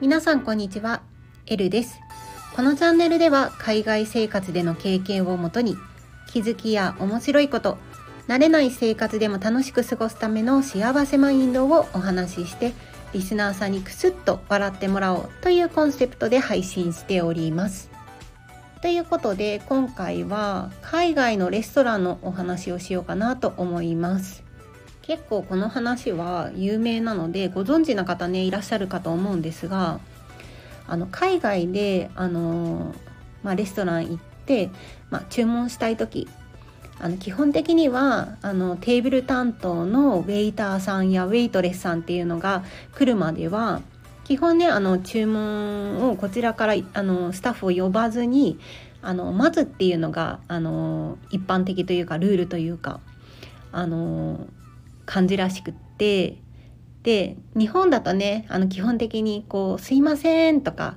皆さんこんにちは、エルです。このチャンネルでは海外生活での経験をもとに気づきや面白いこと、慣れない生活でも楽しく過ごすための幸せマインドをお話ししてリスナーさんにクスッと笑ってもらおうというコンセプトで配信しております。ということで今回は海外のレストランのお話をしようかなと思います。結構この話は有名なのでご存知の方ねいらっしゃるかと思うんですがあの海外であの、まあ、レストラン行って、まあ、注文したい時あの基本的にはあのテーブル担当のウェイターさんやウェイトレスさんっていうのが来るまでは基本ねあの注文をこちらからあのスタッフを呼ばずにあの待つっていうのがあの一般的というかルールというかあの感じらしくってで日本だとねあの基本的にこう「すいません」とか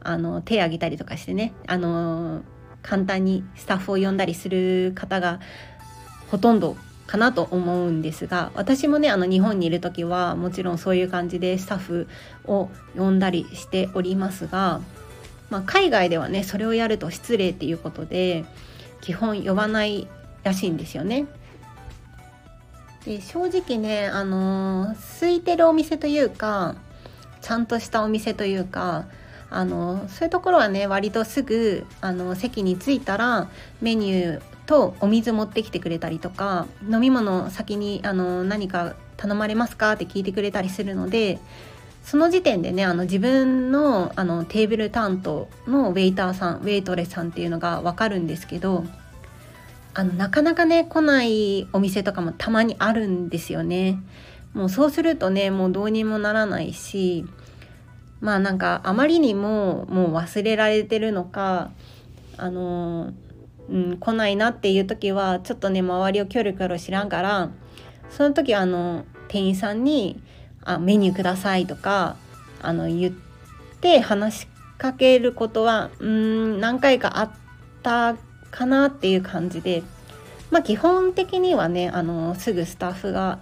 あの手挙げたりとかしてねあの簡単にスタッフを呼んだりする方がほとんどかなと思うんですが私もねあの日本にいる時はもちろんそういう感じでスタッフを呼んだりしておりますが、まあ、海外ではねそれをやると失礼っていうことで基本呼ばないらしいんですよね。で正直ねあの空いてるお店というかちゃんとしたお店というかあのそういうところはね割とすぐあの席に着いたらメニューとお水持ってきてくれたりとか飲み物先にあの何か頼まれますかって聞いてくれたりするのでその時点でねあの自分のあのテーブル担当のウェイターさんウェイトレスさんっていうのが分かるんですけどあのなかなかね来ないお店とかもたまにあるんですよね。もうそうするとねもうどうにもならないしまあなんかあまりにももう忘れられてるのかあの、うん、来ないなっていう時はちょっとね周りをキョロキョロ知らんからその時あの店員さんに「あメニューください」とかあの言って話しかけることはうん何回かあったかなっていう感じでまあ基本的にはねあのすぐスタッフが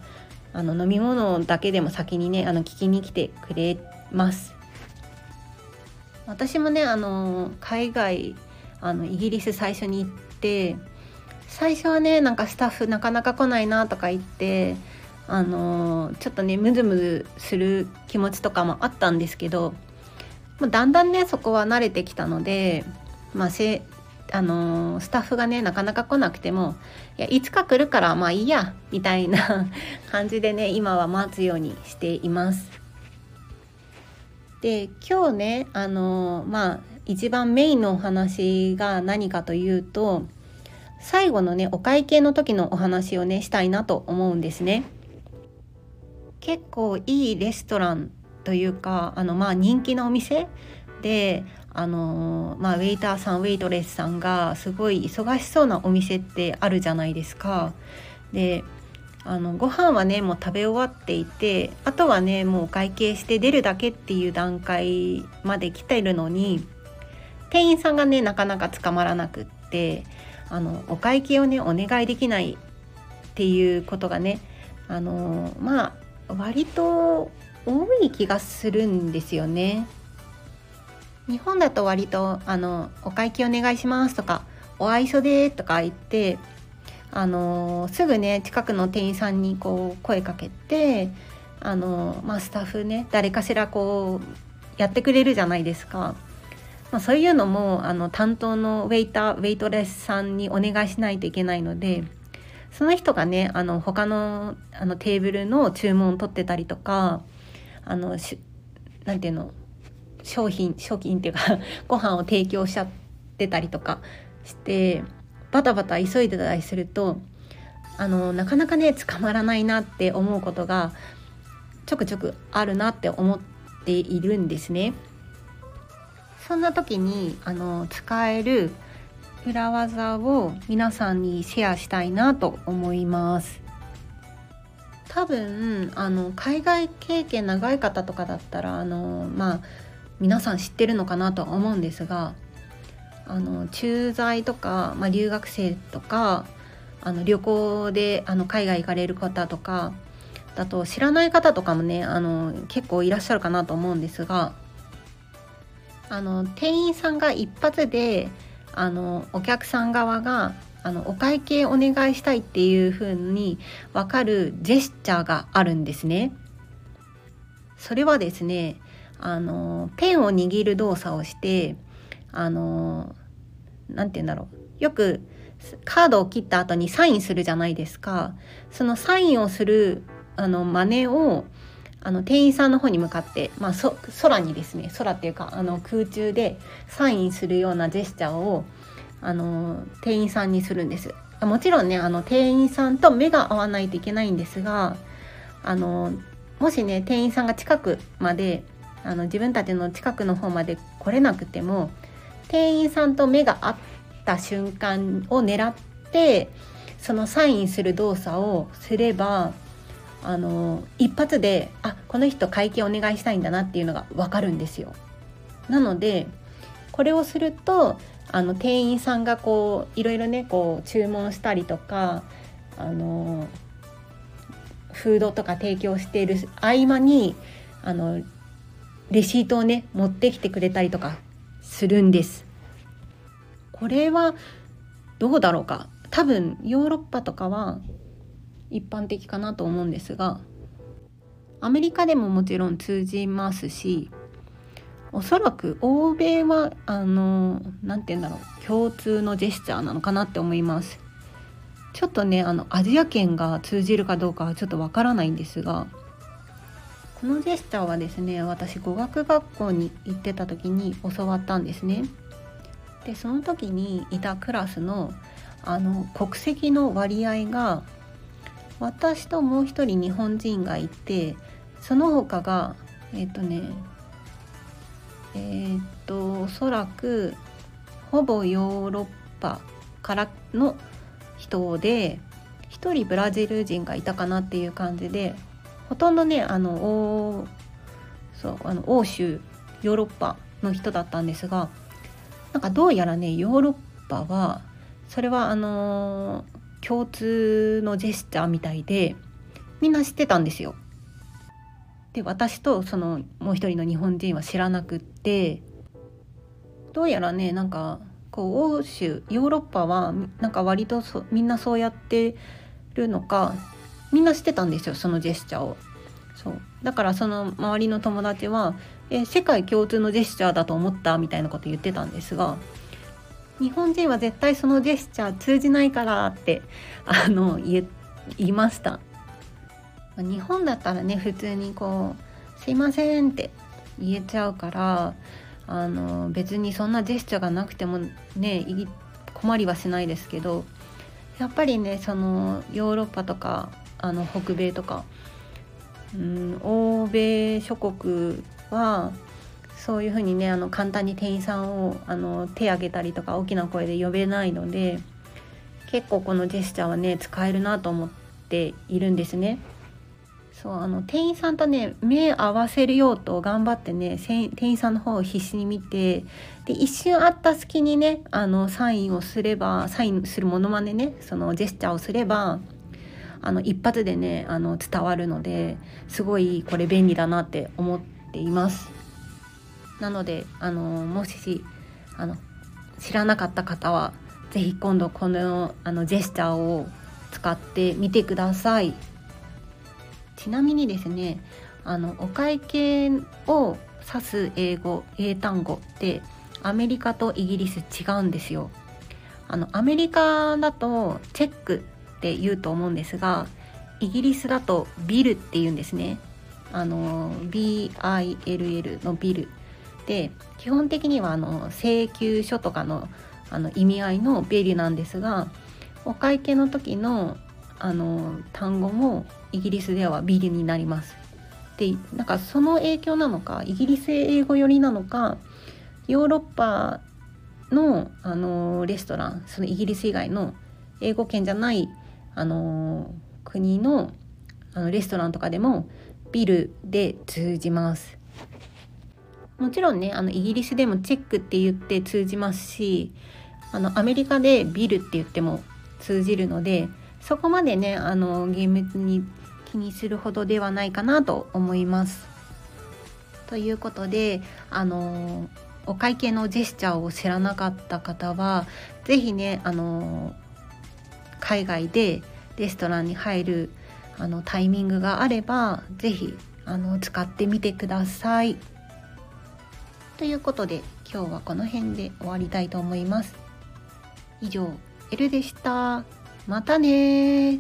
あの飲み物だけでも先にねあの聞きに来てくれます。私もねあの海外あのイギリス最初に行って最初はねなんかスタッフなかなか来ないなとか言ってあのちょっとねムズムズする気持ちとかもあったんですけど、まあ、だんだんねそこは慣れてきたので、まあ、せあのスタッフがねなかなか来なくてもいやいつか来るからまあいいやみたいな 感じでね今は待つようにしています。で今日ねあのまあ一番メインのお話が何かというと最後のねお会計の時のお話をねしたいなと思うんですね。結構いいレストランというかあのまあ人気のお店であのまあ、ウェイターさんウェイトレスさんがすごい忙しそうなお店ってあるじゃないですか。であのご飯はねもう食べ終わっていてあとはねもうお会計して出るだけっていう段階まで来ているのに店員さんがねなかなか捕まらなくってあのお会計をねお願いできないっていうことがねあのまあ割と多い気がするんですよね。日本だと割とあの「お会計お願いします」とか「お愛想で」とか言ってあのすぐね近くの店員さんにこう声かけてあの、まあ、スタッフね誰かしらこうやってくれるじゃないですか。まあ、そういうのもあの担当のウェイターウェイトレスさんにお願いしないといけないのでその人がねあの他のあのテーブルの注文を取ってたりとかあのしなんていうの商品商品っていうか ご飯を提供しちゃってたりとかしてバタバタ急いでたりするとあのなかなかね捕まらないなって思うことがちょくちょくあるなって思っているんですね。そんな時にあの使える裏技を皆さんにシェアしたいなと思います。多分あの海外経験長い方とかだったらあのまあ皆さん知ってるのかなとは思うんですがあの駐在とか、まあ、留学生とかあの旅行であの海外行かれる方とかだと知らない方とかもねあの結構いらっしゃるかなと思うんですがあの店員さんが一発であのお客さん側があのお会計お願いしたいっていう風に分かるジェスチャーがあるんですね。それはですねあのペンを握る動作をしてあの何て言うんだろうよくカードを切った後にサインするじゃないですかそのサインをするあの真似をあの店員さんの方に向かって、まあ、そ空にですね空っていうかあの空中でサインするようなジェスチャーをあの店員さんにするんです。もちろんねあの店員さんと目が合わないといけないんですがあのもしね店員さんが近くまであの自分たちの近くの方まで来れなくても店員さんと目が合った瞬間を狙ってそのサインする動作をすればあの一発であこの人会計お願いしたいんだなっていうのが分かるんですよ。なのでこれをするとあの店員さんがこういろいろねこう注文したりとかあのフードとか提供している合間にあのレシートをね持ってきてくれたりとかするんです。これはどうだろうか多分ヨーロッパとかは一般的かなと思うんですがアメリカでももちろん通じますしおそらく欧米はあの何て言うんだろう共通のジェスチャーなのかなって思います。ちょっとねあのアジア圏が通じるかどうかはちょっとわからないんですがこのジェスチャーはですね私語学学校に行ってた時に教わったんですね。でその時にいたクラスのあの国籍の割合が私ともう一人日本人がいてその他がえっ、ー、とねえー、っとおそらくほぼヨーロッパからの人で1人ブラジル人がいたかなっていう感じでほとんどねあのそうあの欧州ヨーロッパの人だったんですがなんかどうやらねヨーロッパはそれはあの共通のジェスチャーみたいでみんな知ってたんですよ。で私とそのもう一人の日本人は知らなくってどうやらねなんかこう欧州ヨーロッパはなんか割とそみんなそうやってるのかみんな知ってたんですよそのジェスチャーを。そうだからその周りの友達は「え世界共通のジェスチャーだと思った?」みたいなこと言ってたんですが日本人は絶対そのジェスチャー通じないからってあの言いました。日本だったらね普通にこう「すいません」って言えちゃうからあの別にそんなジェスチャーがなくてもね困りはしないですけどやっぱりねそのヨーロッパとかあの北米とか、うん、欧米諸国はそういうふうにねあの簡単に店員さんをあの手挙げたりとか大きな声で呼べないので結構このジェスチャーはね使えるなと思っているんですね。そうあの店員さんとね目合わせるようと頑張ってね店員さんの方を必死に見てで一瞬会った隙にねあのサインをすればサインするものまねねそのジェスチャーをすればあの一発でねあの伝わるのですごいこれ便利だなって思っています。なのであのもしあの知らなかった方は是非今度このあのジェスチャーを使ってみてください。ちなみにですねあのお会計を指す英語英単語ってアメリカとイギリス違うんですよ。あのアメリカだとチェックって言うと思うんですがイギリスだとビルって言うんですね。あの BILL のビルで基本的にはあの請求書とかのあの意味合いのビルなんですがお会計の時のあの単語もイギリスではビリになります。でなんかその影響なのかイギリス英語寄りなのかヨーロッパのあのレストランそのイギリス以外の英語圏じゃないあの国のあのレストランとかでもビルで通じます。もちろんねあのイギリスでもチェックって言って通じますしあのアメリカでビルって言っても通じるのでそこまでねあの厳密に気にするほどではないかなと思います。ということであのお会計のジェスチャーを知らなかった方は是非ねあの海外でレストランに入るあのタイミングがあれば是非使ってみてください。ということで今日はこの辺で終わりたいと思います。以上、L でした。またね